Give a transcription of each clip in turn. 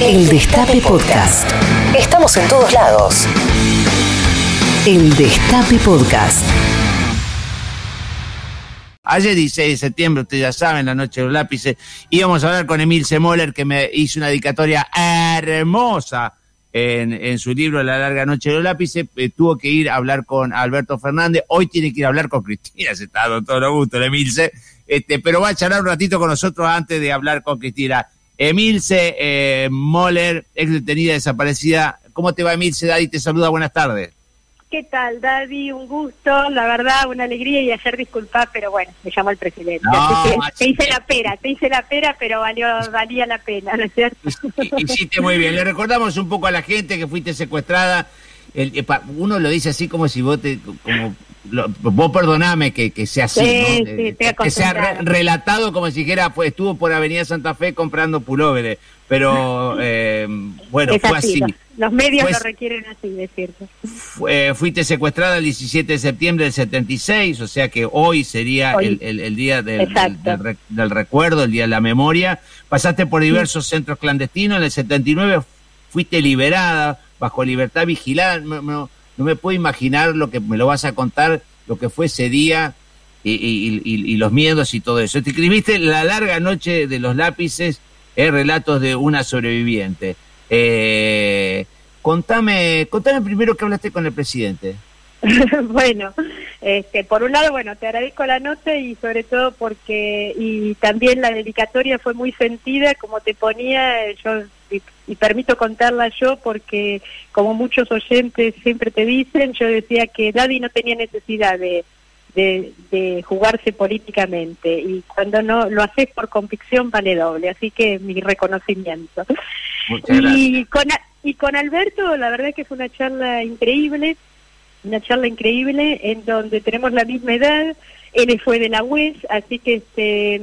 El Destape Podcast. Estamos en todos lados. El Destape Podcast. Ayer 16 de septiembre, ustedes ya saben, la noche de los lápices, íbamos a hablar con Emil Semoller, que me hizo una dedicatoria hermosa en, en, su libro La larga noche de los lápices. Eh, tuvo que ir a hablar con Alberto Fernández. Hoy tiene que ir a hablar con Cristina, se está dando todo lo gusto, el Emilce. Este, pero va a charlar un ratito con nosotros antes de hablar con Cristina. Emilce eh, Moller, ex detenida desaparecida. ¿Cómo te va, Emilce? Daddy te saluda, buenas tardes. ¿Qué tal, Daddy? Un gusto, la verdad, una alegría y hacer disculpar, pero bueno, me llamó el presidente. No, te hice la pera, te hice la pera, pero valió, valía la pena, ¿no es cierto? Hiciste muy bien. Le recordamos un poco a la gente que fuiste secuestrada. El, eh, uno lo dice así como si vos te, como lo, vos perdoname que, que sea así, sí, ¿no? sí, que, que sea re, relatado como si dijera, pues estuvo por Avenida Santa Fe comprando pulóveres, pero eh, bueno, es fue así. así. Los medios Fue- lo requieren así, es cierto. Fue- fuiste secuestrada el 17 de septiembre del 76, o sea que hoy sería Hoy. El, el- el día del, del, del del recuerdo, el día de la memoria. Pasaste por diversos centros clandestinos, en el 79 fuiste liberada bajo libertad vigilada. No, no- no me puedo imaginar lo que me lo vas a contar, lo que fue ese día y, los miedos y todo eso. Te escribiste La larga noche de los lápices, eh, relatos de una sobreviviente. Eh, contame, contame primero que hablaste con el presidente. bueno, este, por un lado, bueno, te agradezco la nota y sobre todo porque, y también la dedicatoria fue muy sentida, como te ponía, yo, y, y permito contarla yo porque, como muchos oyentes siempre te dicen, yo decía que Daddy no tenía necesidad de, de, de jugarse políticamente y cuando no lo haces por convicción vale doble, así que mi reconocimiento. Muchas gracias. Y con, y con Alberto, la verdad que fue una charla increíble, una charla increíble en donde tenemos la misma edad, él fue de la UES, así que este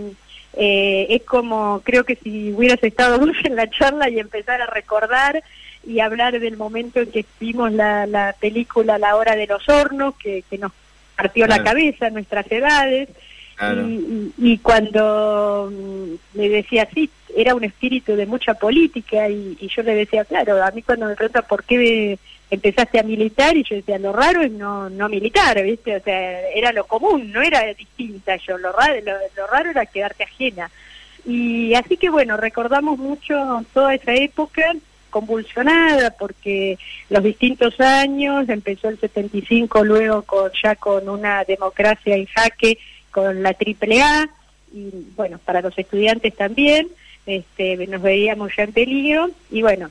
eh, es como, creo que si hubieras estado vos en la charla y empezar a recordar y hablar del momento en que vimos la, la película La Hora de los Hornos, que, que nos partió la cabeza, nuestras edades, Claro. y, y- y cuando mm, me decía, sí, era un espíritu de mucha política y, y yo le decía, claro, a mí cuando me preguntan por qué empezaste a militar y yo decía, lo raro es no, no militar, ¿viste? O sea, era lo común, no era distinta yo, lo raro, lo, raro era quedarte ajena. Y así que bueno, recordamos mucho toda esa época convulsionada porque los distintos años, empezó el 75 luego con ya con una democracia en jaque con la triple A y bueno, para los estudiantes también, este, nos veíamos ya en peligro y bueno,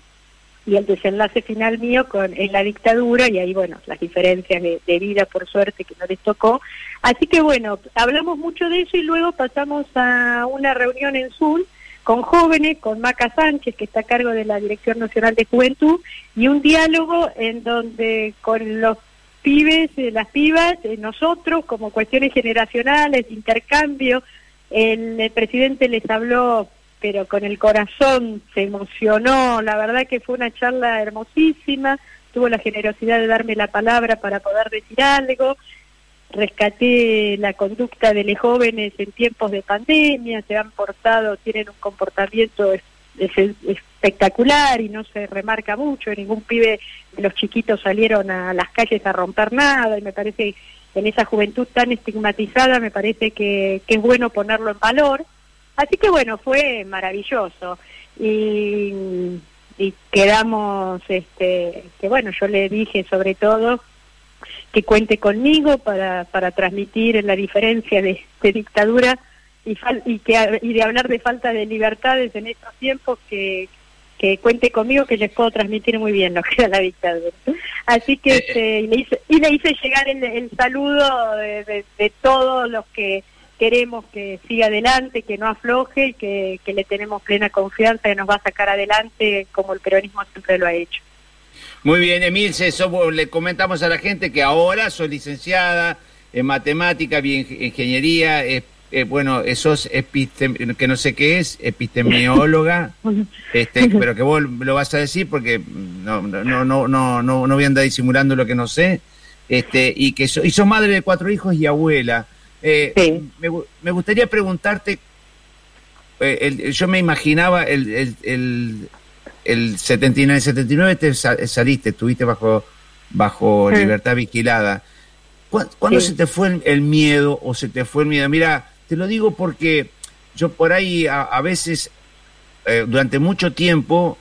y el desenlace final mío con en la dictadura y ahí bueno, las diferencias de, vida por suerte que no les tocó. Así que bueno, hablamos mucho de eso y luego pasamos a una reunión en Zoom con jóvenes, con Maca Sánchez, que está a cargo de la Dirección Nacional de Juventud, y un diálogo en donde con los pibes, eh, las pibas, eh, nosotros, como cuestiones generacionales, intercambio, el presidente les habló, pero con el corazón, se emocionó, la verdad que fue una charla hermosísima, tuvo la generosidad de darme la palabra para poder decir algo, rescaté la conducta de los jóvenes en tiempos de pandemia, se han portado, tienen un comportamiento es- es- espectacular y no se remarca mucho, ningún pibe de los chiquitos salieron a las calles a romper nada y me parece en esa juventud tan estigmatizada me parece que es bueno ponerlo en valor. Así que bueno, fue maravilloso y, y quedamos, este, que bueno, yo le dije sobre todo que cuente conmigo para, para transmitir la diferencia de, de dictadura y, fal- y, que, y de hablar de falta de libertades en estos tiempos que, que cuente conmigo que les puedo transmitir muy bien lo que era la dictadura. Así que Eh, este, y, le hice, y le hice llegar el, el saludo de, de- de todos los que queremos que siga adelante, que no afloje y que, que le tenemos plena confianza que nos va a sacar adelante como el peronismo siempre lo ha hecho. Muy bien, Emilce, le comentamos a la gente que ahora sos licenciada en matemática, bien ingeniería, eh, eh, bueno, eh, sos epistem- que no sé qué es, epistemióloga, este, pero que vos lo vas a decir porque no, no, no, no, no, no, no voy a andar disimulando lo que no sé, este, y que so- y sos madre de cuatro hijos y abuela. Eh, Sí. me, gu- me gustaría preguntarte, eh, el- yo me imaginaba el, el, el, el 79, 79 te saliste, estuviste bajo, bajo libertad vigilada. ¿Cuándo se te fue el, miedo o se te fue el miedo? Mira, te lo digo porque yo por ahí a, veces, eh, durante mucho tiempo,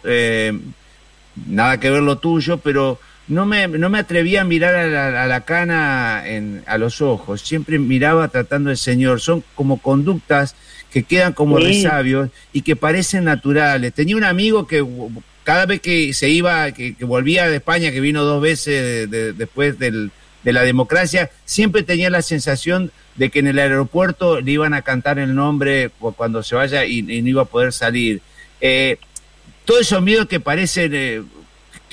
nada que ver lo tuyo, pero no me, no me atrevía a mirar a la, cana en, a los ojos, siempre miraba tratando al Señor. Son como conductas que quedan como resabios y que parecen naturales. Tenía un amigo que cada vez que se iba, que, volvía de España, que vino dos veces después del, de la democracia, siempre tenía la sensación de que en el aeropuerto le iban a cantar el nombre cuando se vaya y, no iba a poder salir. Eh, todos esos miedos que parecen eh,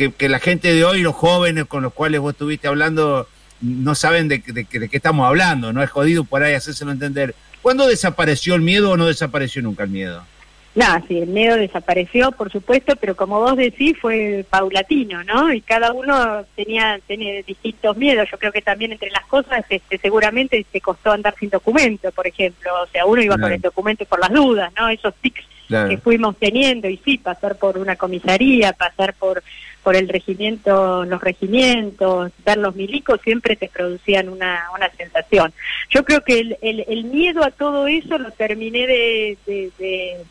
que, la gente de hoy, los jóvenes con los cuales vos estuviste hablando, no saben de, de, qué estamos hablando, ¿no? Es jodido por ahí hacérselo entender. ¿Cuándo desapareció el miedo o no desapareció nunca el miedo? No, sí, el miedo desapareció, por supuesto, pero como vos decís, fue paulatino, ¿no? Y cada uno tenía, tenía distintos miedos. Yo creo que también entre las cosas, este, seguramente te costó andar sin documento, por ejemplo. O sea, uno iba con el documento por las dudas, ¿no? Esos tics que fuimos teniendo, y sí, pasar por una comisaría, pasar por por el regimiento, los regimientos, ver los milicos, siempre te producían una, una sensación. Yo creo que el, el, miedo a todo eso lo terminé de,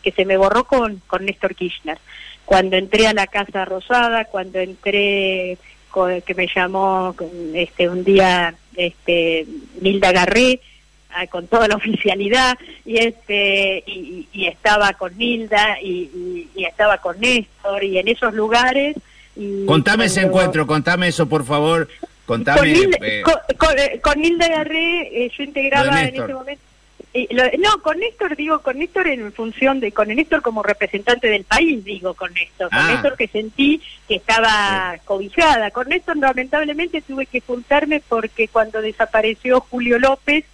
que se me borró con, con Néstor Kirchner. Cuando entré a la Casa Rosada, cuando entré, que me llamó este un día este Milda Garré, ah, con toda la oficialidad y este y, estaba con Milda y, y, estaba con Néstor y en esos lugares contame ese encuentro, contame eso, por favor. Contame, con, Nilda, eh, eh, Garré, eh, yo integraba en ese momento. no, con Néstor digo, con Néstor en función de, con Néstor como representante del país, digo con Néstor, con ah. Néstor que sentí que estaba cobijada. Con Néstor lamentablemente tuve que juntarme porque cuando desapareció Julio López,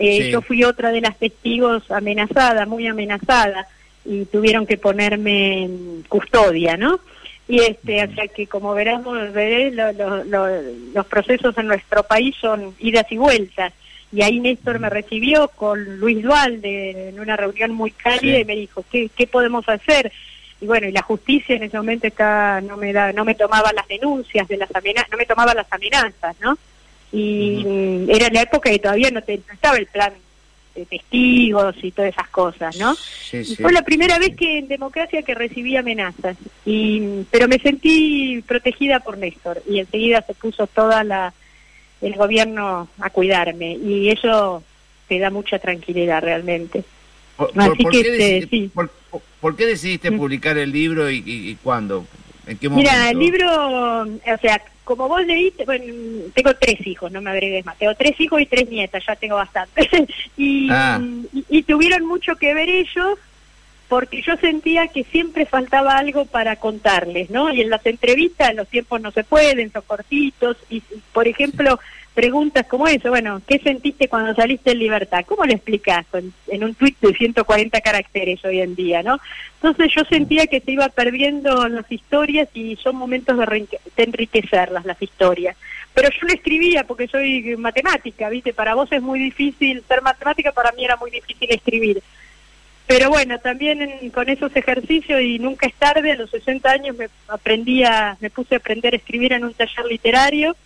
yo fui otra de las testigos amenazada, muy amenazada, y tuvieron que ponerme en custodia, ¿no? Y este, o sea que como veremos, veré, los procesos en nuestro país son idas y vueltas. Y ahí Néstor me recibió con Luis Dualde en una reunión muy cálida y me dijo, ¿qué, ¿qué podemos hacer? y bueno y la justicia en ese momento está no me da no me tomaba las denuncias de las amenazas no me tomaba las amenazas no y era la época que todavía no, te, no estaba el plan testigos y todas esas cosas, ¿no? Fue la primera vez que en democracia que recibí amenazas, y, pero me sentí protegida por Néstor y enseguida se puso toda la el gobierno a cuidarme y eso te da mucha tranquilidad realmente. ¿Por, Así que, qué, este, por, qué decidiste mm. publicar el libro y, y, cuándo? ¿En qué momento? Mira, el libro, o sea, como vos leíste, bueno, tengo tres hijos, no me agregues más, tengo tres hijos y tres nietas, ya tengo bastante. Ah. y, y, tuvieron mucho que ver ellos porque yo sentía que siempre faltaba algo para contarles, ¿no? Y en las entrevistas los tiempos no se pueden, son cortitos, y por ejemplo preguntas como eso, bueno, ¿qué sentiste cuando saliste en libertad? ¿Cómo lo explicás en, un tuit de 140 caracteres hoy en día, no? Entonces yo sentía que se iba perdiendo las historias y son momentos de, enriquecerlas, las historias. Pero yo lo escribía porque soy matemática, ¿viste? Para vos es muy difícil ser matemática, para mí era muy difícil escribir. Pero bueno, también con esos ejercicios y nunca es tarde, a los 60 años me aprendí me puse a aprender a escribir en un taller literario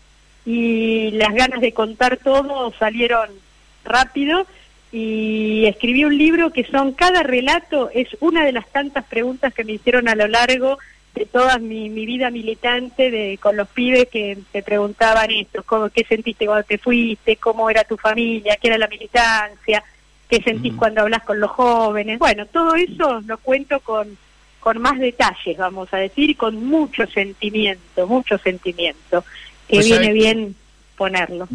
y las ganas de contar todo salieron rápido y escribí un libro que son cada relato es una de las tantas preguntas que me hicieron a lo largo de toda mi, vida militante de con los pibes que te preguntaban esto, cómo, qué sentiste cuando te fuiste, cómo era tu familia, qué era la militancia, qué sentís cuando hablas con los jóvenes. Bueno, todo eso lo cuento con con más detalles, vamos a decir, y con mucho sentimiento, mucho sentimiento que viene bien ponerlo.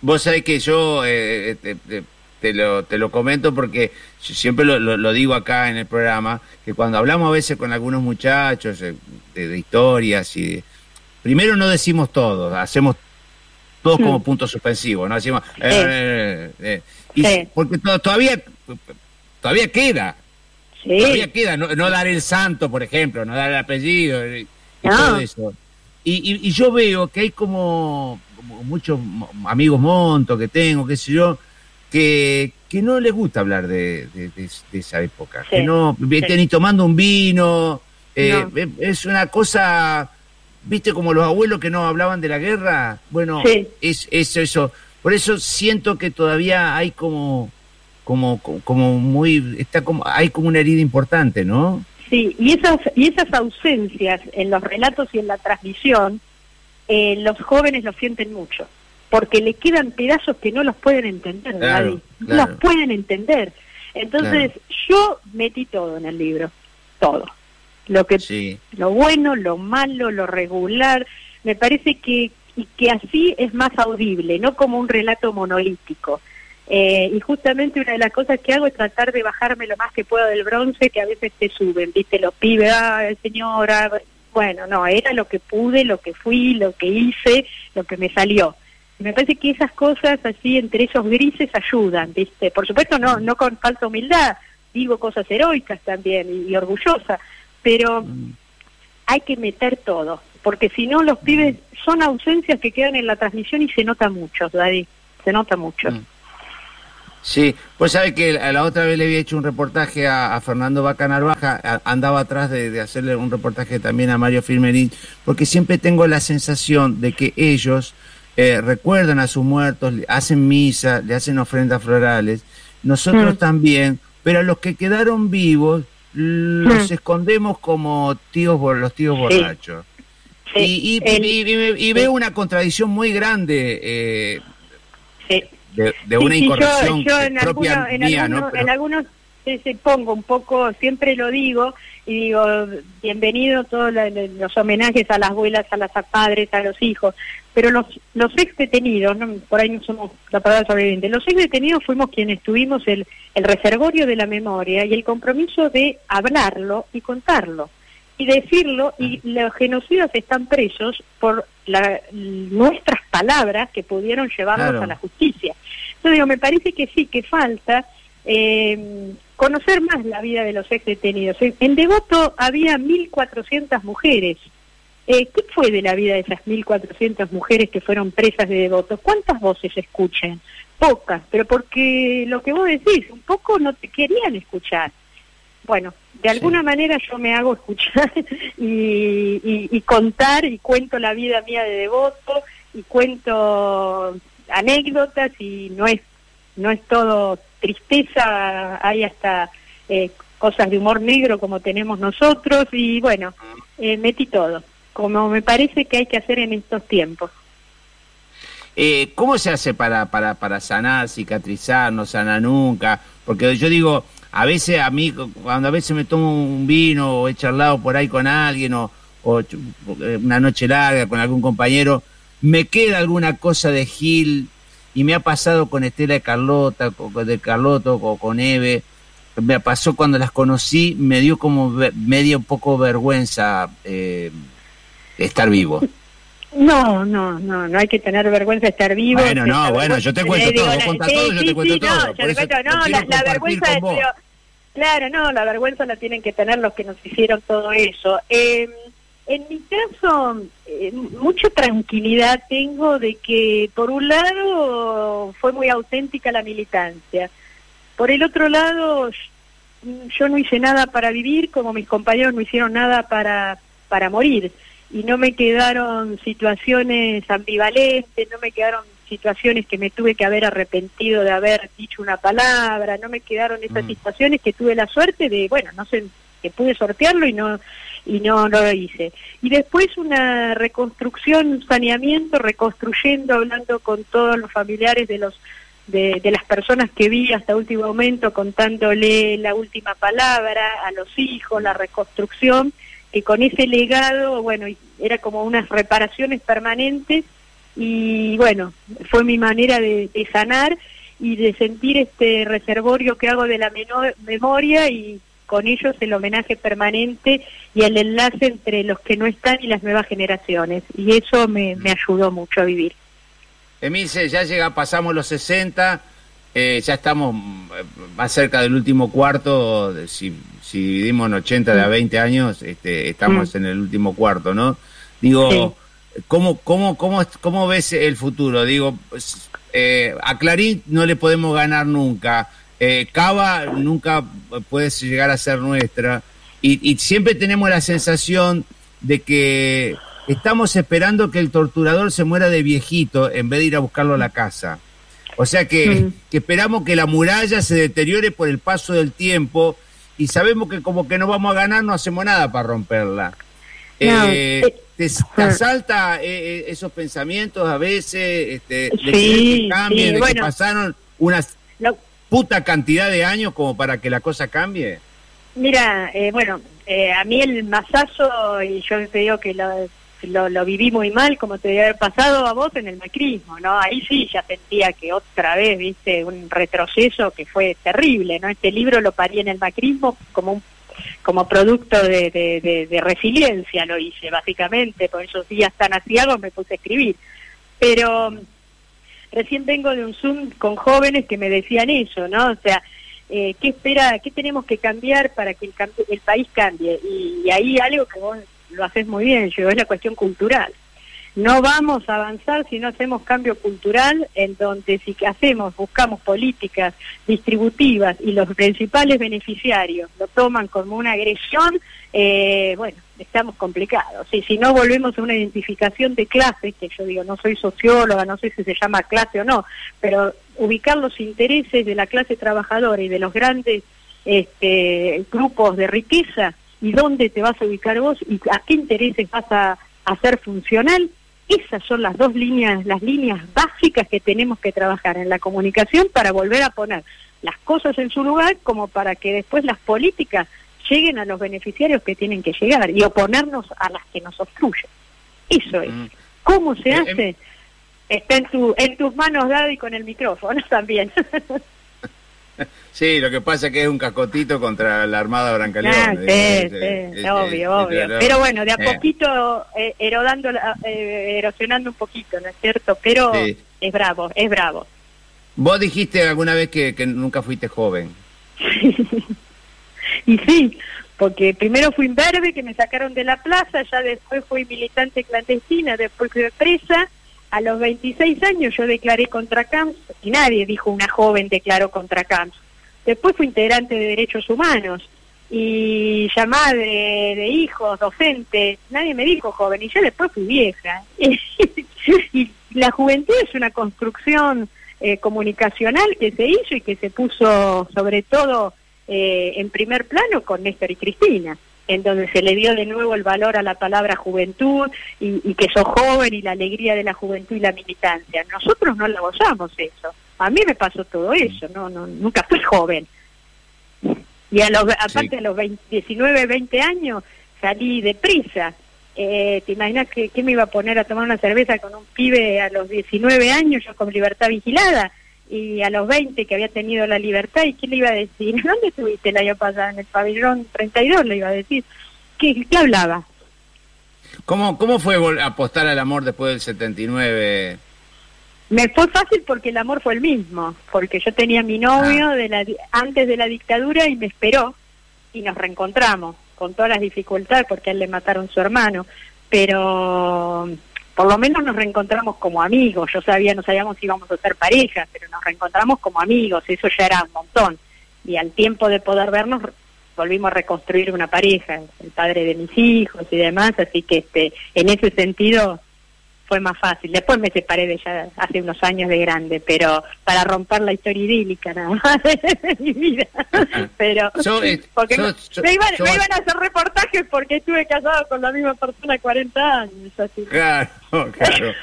Vos sabés que yo eh, eh, te, lo, te lo comento porque siempre lo, digo acá en el programa, que cuando hablamos a veces con algunos muchachos eh, de, historias y primero no decimos todo, hacemos todos como mm. puntos suspensivos, ¿no? Decimos, porque todavía, todavía queda, todavía queda, no, dar el santo, por ejemplo, no dar el apellido y todo eso. Y, yo veo que hay como, muchos amigos montos que tengo, qué sé yo, que, que no les gusta hablar de, esa época. que no, ni tomando un vino, Eh, es una cosa, viste, como los abuelos que no hablaban de la guerra. Bueno, es eso, eso. Por eso siento que todavía hay como, como, como muy, está como, hay como una herida importante, ¿no? Sí, y esas, y esas ausencias en los relatos y en la transmisión, eh, los jóvenes lo sienten mucho, porque le quedan pedazos que no los pueden entender, no los pueden entender. Entonces, yo metí todo en el libro, todo. Lo que lo bueno, lo malo, lo regular, me parece que y que así es más audible, no como un relato monolítico. Eh, y justamente una de las cosas que hago es tratar de bajarme lo más que puedo del bronce, que a veces te suben, viste, los pibes, ah, señora, bueno, no, era lo que pude, lo que fui, lo que hice, lo que me salió. Me parece que esas cosas así entre esos grises ayudan, viste. Por supuesto no, no con falsa humildad, digo cosas heroicas también y, orgullosa, pero mm. hay que meter todo, porque si no los pibes son ausencias que quedan en la transmisión y se nota mucho, Daddy, se nota mucho. Mm. Sí, pues sabe que la otra vez le había hecho un reportaje a, Fernando Bacanar Baja, andaba atrás de, hacerle un reportaje también a Mario Firmerín, porque siempre tengo la sensación de que ellos eh, recuerdan a sus muertos, hacen misa, le hacen ofrendas florales, nosotros mm. también, pero a los que quedaron vivos los mm. escondemos como tíos los tíos borrachos. Y, y, veo una contradicción muy grande. Eh, de, una incorrección propia en ¿no? En algunos se, pongo un poco, siempre lo digo, y digo, bienvenido todos los homenajes a las abuelas, a las padres, a los hijos, pero los, los ex detenidos, por ahí no somos la palabra sobreviviente, los ex detenidos fuimos quienes tuvimos el, el reservorio de la memoria y el compromiso de hablarlo y contarlo y decirlo, y los genocidas están presos por la, nuestras palabras que pudieron llevarnos a la justicia. Entonces digo, me parece que sí, que falta eh, conocer más la vida de los ex detenidos. En, Devoto había 1.400 mujeres. Eh, ¿Qué fue de la vida de esas 1.400 mujeres que fueron presas de Devoto? ¿Cuántas voces escuchan? Pocas, pero porque lo que vos decís, un poco no te querían escuchar. Bueno, de alguna manera yo me hago escuchar y, contar y cuento la vida mía de devoto y cuento anécdotas y no es no es todo tristeza hay hasta eh, cosas de humor negro como tenemos nosotros y bueno eh, metí todo como me parece que hay que hacer en estos tiempos eh, ¿Cómo se hace para, para, para sanar, cicatrizar, no sana nunca? Porque yo digo, a veces a mí, cuando a veces me tomo un vino o he charlado por ahí con alguien o, una noche larga con algún compañero, me queda alguna cosa de Gil y me ha pasado con Estela de Carlota, de Carlota o con Eve, me pasó cuando las conocí, me dio como medio poco vergüenza eh, estar vivo. No, no, no, no hay que tener vergüenza de estar vivo. Bueno, no, bueno, yo te cuento todo, vos contás todo, yo te cuento todo. No, la, vergüenza de, claro, no, la vergüenza la tienen que tener los que nos hicieron todo eso. Eh, en mi caso, eh, mucha tranquilidad tengo de que, por un lado, fue muy auténtica la militancia. Por el otro lado, yo no hice nada para vivir, como mis compañeros no hicieron nada para, para morir y no me quedaron situaciones ambivalentes, no me quedaron situaciones que me tuve que haber arrepentido de haber dicho una palabra, no me quedaron esas mm. situaciones que tuve la suerte de, bueno, no sé, que pude sortearlo y no y no, no lo hice. Y después una reconstrucción, un saneamiento, reconstruyendo, hablando con todos los familiares de los de, de las personas que vi hasta último momento, contándole la última palabra a los hijos, la reconstrucción que con ese legado, bueno, era como unas reparaciones permanentes y bueno, fue mi manera de, sanar y de sentir este reservorio que hago de la memoria y con ellos el homenaje permanente y el enlace entre los que no están y las nuevas generaciones. Y eso me, me ayudó mucho a vivir. Emilce, ya llega, pasamos los 60, eh, ya estamos eh, más cerca del último cuarto, si, si dividimos en 80 de a 20 años, este, estamos mm. en el último cuarto, ¿no? Digo, ¿cómo, cómo, cómo, ¿cómo ves el futuro? Digo, eh, a Clarín no le podemos ganar nunca, Cava nunca puede llegar a ser nuestra. y, siempre tenemos la sensación de que estamos esperando que el torturador se muera de viejito en vez de ir a buscarlo a la casa. O sea que, mm. que esperamos que la muralla se deteriore por el paso del tiempo y sabemos que como que no vamos a ganar, no hacemos nada para romperla. Eh, eh, ¿Te, te asalta eh, esos pensamientos a veces este, de que cambie, de que pasaron una puta cantidad de años como para que la cosa cambie? Mira, bueno, a mí el masazo, y yo te digo que lo, lo, viví muy mal, como te debe haber pasado a vos en el macrismo, ¿no? Ahí sí ya sentía que otra vez, viste, un retroceso que fue terrible, ¿no? Este libro lo parí en el macrismo como un como producto de, de, resiliencia lo hice, básicamente, por esos días tan asiagos me puse a escribir. Pero mm, recién vengo de un Zoom con jóvenes que me decían eso, ¿no? O sea, eh, ¿qué espera, qué tenemos que cambiar para que el, el país cambie? Y, y ahí algo que vos lo haces muy bien, yo, es la cuestión cultural. No vamos a avanzar si no hacemos cambio cultural, en donde si hacemos, buscamos políticas distributivas y los principales beneficiarios lo toman como una agresión, eh, bueno, estamos complicados. Y si no volvemos a una identificación de clase, que yo digo, no soy socióloga, no sé si se llama clase o no, pero ubicar los intereses de la clase trabajadora y de los grandes este, grupos de riqueza y dónde te vas a ubicar vos y a qué intereses vas a hacer funcional, esas son las dos líneas, las líneas básicas que tenemos que trabajar en la comunicación para volver a poner las cosas en su lugar como para que después las políticas lleguen a los beneficiarios que tienen que llegar y oponernos a las que nos obstruyen. Eso es. Mm. ¿Cómo se eh, em hace? Está en, tu, en tus manos, Daddy, con el micrófono también. Sí, lo que pasa es que es un cascotito contra la Armada Brancaleón. Ah, sí, sí, obvio, obvio. Pero bueno, de a eh. poquito eh, erodando, eh, erosionando un poquito, ¿no es cierto? Pero es bravo, es bravo. Vos dijiste alguna vez que, nunca fuiste joven. y sí, porque primero fui imberbe, que me sacaron de la plaza, ya después fui militante clandestina, después fui presa, a los 26 años yo declaré contra Camps y nadie dijo una joven declaró contra Camps. Después fui integrante de Derechos Humanos y ya madre de hijos, docente, nadie me dijo joven y yo después fui vieja. y la juventud es una construcción eh, comunicacional que se hizo y que se puso sobre todo eh, en primer plano con Néstor y Cristina en donde se le dio de nuevo el valor a la palabra juventud y, que sos joven y la alegría de la juventud y la militancia. Nosotros no la gozamos eso. A mí me pasó todo eso, no, no nunca fui joven. Y a los, aparte de los 19, 20 años salí deprisa. Eh, ¿Te imaginas que, que, me iba a poner a tomar una cerveza con un pibe a los 19 años, yo con libertad vigilada? Y a los 20 que había tenido la libertad, ¿y qué le iba a decir? ¿Dónde estuviste el año pasado? En el pabellón 32 le iba a decir. ¿Qué, qué hablaba? ¿Cómo, ¿Cómo fue apostar al amor después del 79? Me fue fácil porque el amor fue el mismo, porque yo tenía a mi novio ah. de la, antes de la dictadura y me esperó y nos reencontramos con todas las dificultades porque a él le mataron su hermano, pero por lo menos nos reencontramos como amigos. Yo sabía, no sabíamos si íbamos a ser pareja, pero nos reencontramos como amigos, eso ya era un montón. Y al tiempo de poder vernos, volvimos a reconstruir una pareja, el padre de mis hijos y demás, así que este, en ese sentido fue más fácil. Después me separé de ella hace unos años de grande, pero para romper la historia idílica nada más de mi vida. Pero eh, porque me, iban, a hacer reportajes porque estuve casado con la misma persona 40 años. Claro, claro.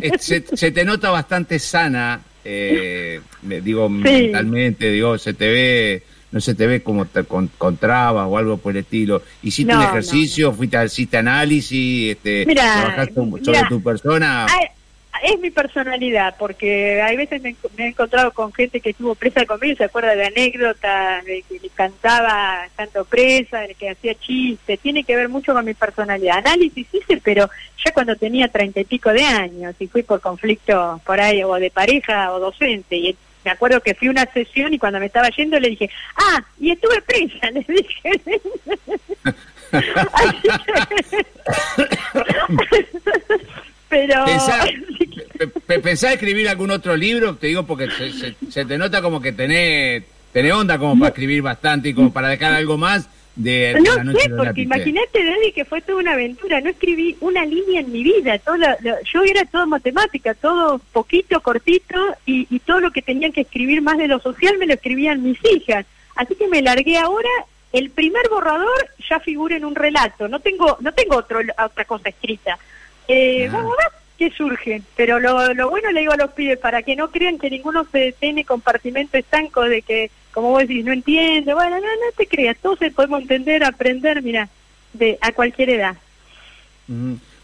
Eh, se, te nota bastante sana, eh, digo, mentalmente, digo, se te ve no se te ve como te, con, trabas o algo por el estilo. ¿Hiciste un ejercicio? ¿Fuiste, hiciste análisis? Este, ¿Trabajaste sobre tu persona? es mi personalidad, porque hay veces me, he encontrado con gente que estuvo presa conmigo, se acuerda de anécdotas, de que cantaba tanto presa, de que hacía chistes, tiene que ver mucho con mi personalidad. Análisis hice, pero ya cuando tenía treinta y pico de años, y fui por conflicto por ahí, o de pareja o docente, y me acuerdo que fui a una sesión y cuando me estaba yendo le dije, ah, y estuve presa, le dije. Pero... ¿Pensás, escribir algún otro libro? Te digo porque se, te nota como que tenés, tenés onda como para escribir bastante y como para dejar algo más de no sé, porque imagínate, Daddy, que fue toda una aventura. No escribí una línea en mi vida. Toda yo era todo matemática, todo poquito, cortito, y, y todo lo que tenían que escribir más de lo social me lo escribían mis hijas. Así que me largué ahora. El primer borrador ya figura en un relato. No tengo no tengo otro, otra cosa escrita. Eh, ah. Vamos a ver qué surge. Pero lo, lo bueno le digo a los pibes, para que no crean que ninguno se detiene compartimento estanco de que como vos decís, no entiendo, bueno, no, no te creas, todos podemos entender, aprender, mira, de a cualquier edad.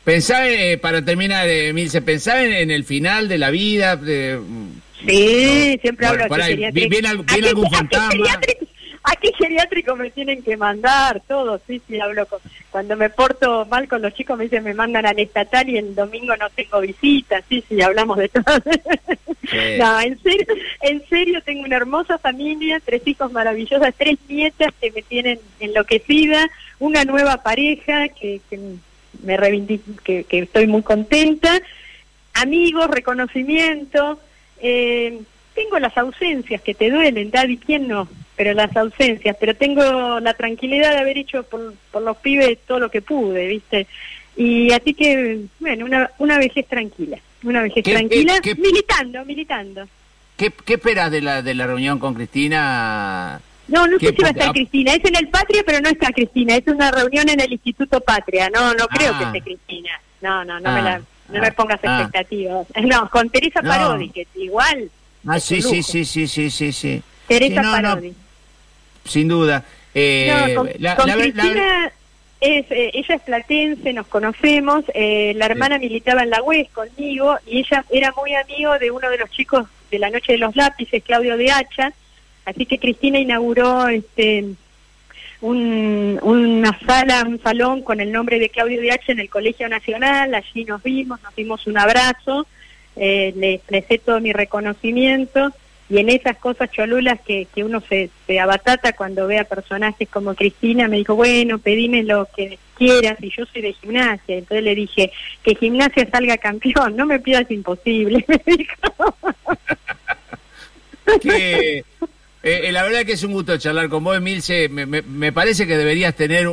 Pensá, eh, para terminar, eh, Milce, pensá en, el final de la vida. De, sí, siempre hablo de ¿Viene, algún fantasma? ¿A qué geriátrico me tienen que mandar? Todo, sí, sí, hablo con... Cuando me porto mal con los chicos me dicen me mandan al estatal y el domingo no tengo visitas, sí, sí, hablamos de todo. no, en serio, en serio tengo una hermosa familia, tres hijos maravillosas, tres nietas que me tienen enloquecida, una nueva pareja que, que me reivindico, que, que estoy muy contenta, amigos, reconocimiento, eh, tengo las ausencias que te duelen, Daddy, ¿quién no? Pero las ausencias, pero tengo la tranquilidad de haber hecho por, por los pibes todo lo que pude, ¿viste? Y así que, bueno, una, una vejez tranquila, una vejez tranquila, militando, militando. ¿Qué, ¿Qué esperas de la, de la reunión con Cristina? No, no sé si va a estar Cristina. Es en el Patria, pero no está Cristina. Es una reunión en el Instituto Patria. No, no creo que ah. esté Cristina. No, no, no me la, no me ah. pongas ah. expectativas. No, con Teresa Parodi, que es Ah, sí, sí, sí, sí, sí, sí, sí. Teresa Parodi. Sin duda. Eh, con, Cristina, es, eh, ella es platense, nos conocemos, eh, la hermana militaba en la UES conmigo y ella era muy amigo de uno de los chicos de la Noche de los Lápices, Claudio de Hacha, así que Cristina inauguró este un, una sala, un salón con el nombre de Claudio de Hacha en el Colegio Nacional, allí nos vimos, nos dimos un abrazo. Eh, le expresé todo mi reconocimiento y en esas cosas cholulas que, que uno se, abatata cuando ve a personajes como Cristina, me dijo, bueno, pedime lo que quieras y yo soy de gimnasia. Entonces le dije, que gimnasia salga campeón, no me pidas imposible, me dijo. que, eh, la verdad que es un gusto charlar con vos, Emilce. Me, me, me parece que deberías tener,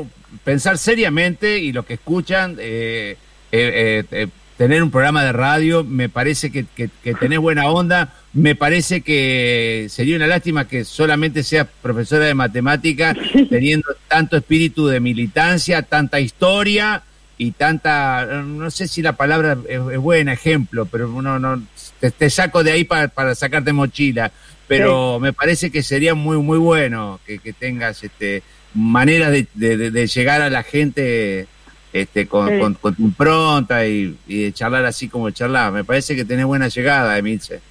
pensar seriamente y los que escuchan, eh, eh, eh tener un programa de radio, me parece que, que, tenés buena onda, me parece que sería una lástima que solamente seas profesora de matemática, teniendo tanto espíritu de militancia, tanta historia y tanta, no sé si la palabra es, buena, ejemplo, pero uno no, te, saco de ahí para, para sacarte mochila, pero me parece que sería muy, muy bueno que, que tengas este maneras de, de llegar a la gente este, con, con, tu impronta y, de charlar así como charlar. Me parece que tenés buena llegada, Emilce.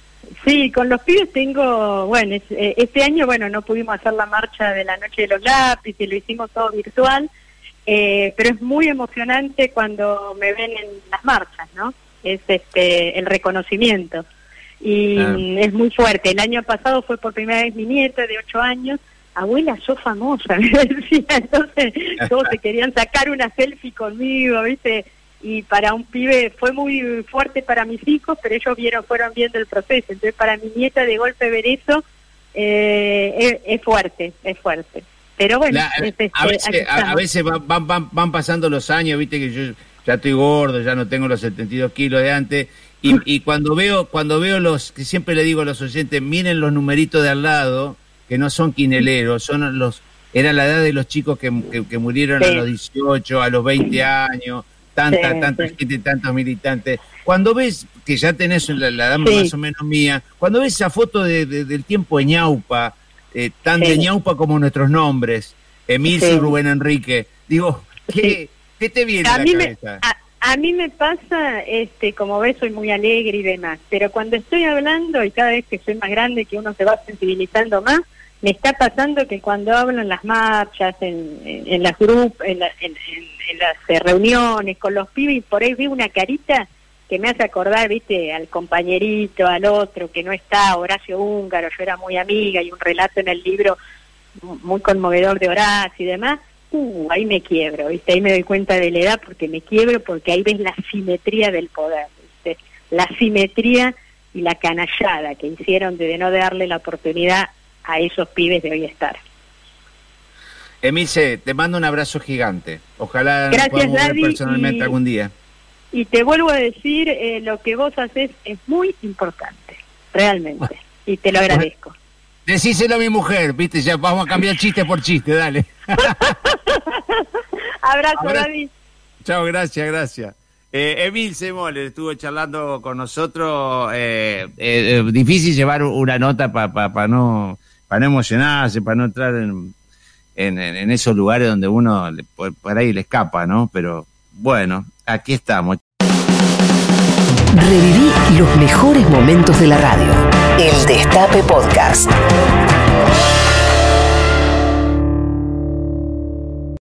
Sí, con los pibes tengo, bueno, eh, este año, bueno, no pudimos hacer la marcha de la Noche de los Lápices, lo hicimos todo virtual, eh, pero es muy emocionante cuando me ven en las marchas, ¿no? Es este el reconocimiento y es muy fuerte. El año pasado fue por primera vez mi nieta de ocho años abuela, sos famosa, me decía. Entonces todos se querían sacar una selfie conmigo, ¿viste? Y para un pibe fue muy fuerte para mis hijos, pero ellos vieron, fueron viendo el proceso. Entonces para mi nieta de golpe ver eso eh, es, fuerte, es fuerte. Pero bueno, este, a veces, a, veces van, van, van, pasando los años, viste que yo ya estoy gordo, ya no tengo los 72 kilos de antes, y, y cuando veo cuando veo los, que siempre le digo a los oyentes, miren los numeritos de al lado, que no son quineleros, son los era la edad de los chicos que, que, murieron a los 18, a los 20 años, tanta, tanta gente, tantos militantes. Cuando ves, que ya tenés la, edad más o menos mía, cuando ves esa foto de, del tiempo de ñaupa, eh, tan de ñaupa como nuestros nombres, Emil y Rubén Enrique, digo, ¿qué, ¿qué te viene a, la cabeza? a, mí me pasa, este, como ves, soy muy alegre y demás, pero cuando estoy hablando y cada vez que soy más grande, que uno se va sensibilizando más, me está pasando que cuando hablo en las marchas, en, en, las grupos, en, las eh, reuniones con los pibes, por ahí veo una carita que me hace acordar, viste, al compañerito, al otro que no está, Horacio Húngaro, yo era muy amiga y un relato en el libro muy conmovedor de Horacio y demás, uh, ahí me quiebro, viste, ahí me doy cuenta de la edad porque me quiebro porque ahí ves la simetría del poder, viste, la simetría y la canallada que hicieron de no darle la oportunidad a esos pibes de hoy estar. Emilce, te mando un abrazo gigante. Ojalá Gracias, nos podamos ver personalmente y- algún día. Y te vuelvo a decir, eh, lo que vos haces es muy importante, realmente. Y te lo agradezco. Decíselo a mi mujer, viste, ya vamos a cambiar chiste por chiste, dale. Abrazo, Abrazo. David. Chao, gracias, gracias. Eh, Emil Semole estuvo charlando con nosotros. eh, eh, eh, difícil llevar una nota para no, pa no emocionarse, para no entrar en, en, en- en esos lugares donde uno le- por, por ahí le escapa, ¿no? Pero bueno, aquí estamos. Reviví los mejores momentos de la radio. El Destape Podcast.